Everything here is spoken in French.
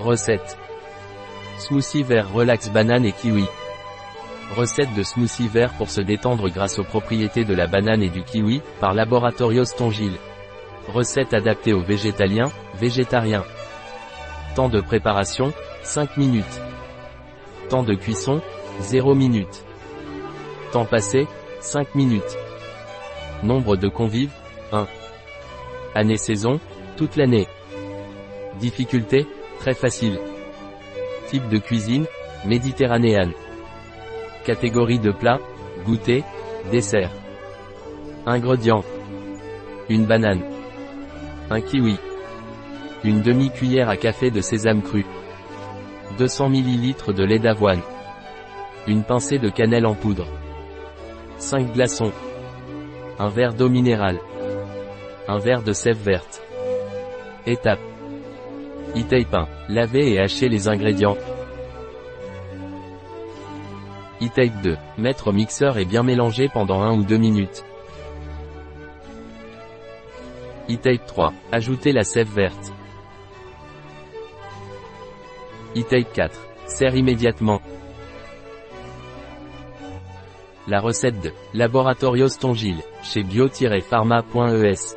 Recette. Smoothie vert relax banane et kiwi. Recette de smoothie vert pour se détendre grâce aux propriétés de la banane et du kiwi, par Laboratorios Tongil. Recette adaptée aux végétaliens, végétariens. Temps de préparation, 5 minutes. Temps de cuisson, 0 minutes. Temps passé, 5 minutes. Nombre de convives, 1. Année-saison, toute l'année. Difficulté, très facile. Type de cuisine, méditerranéenne. Catégorie de plat, goûter, dessert. Ingrédients. Une banane. Un kiwi. Une demi-cuillère à café de sésame cru. 200 ml de lait d'avoine. Une pincée de cannelle en poudre. 5 glaçons. Un verre d'eau minérale. Un verre de sève verte. Étape. E-tape 1. Laver et hacher les ingrédients. E-tape 2. Mettre au mixeur et bien mélanger pendant 1 ou 2 minutes. E-tape 3. Ajouter la sève verte. E-tape 4. Serre immédiatement. La recette de Laboratorios Tongil, chez bio-pharma.es.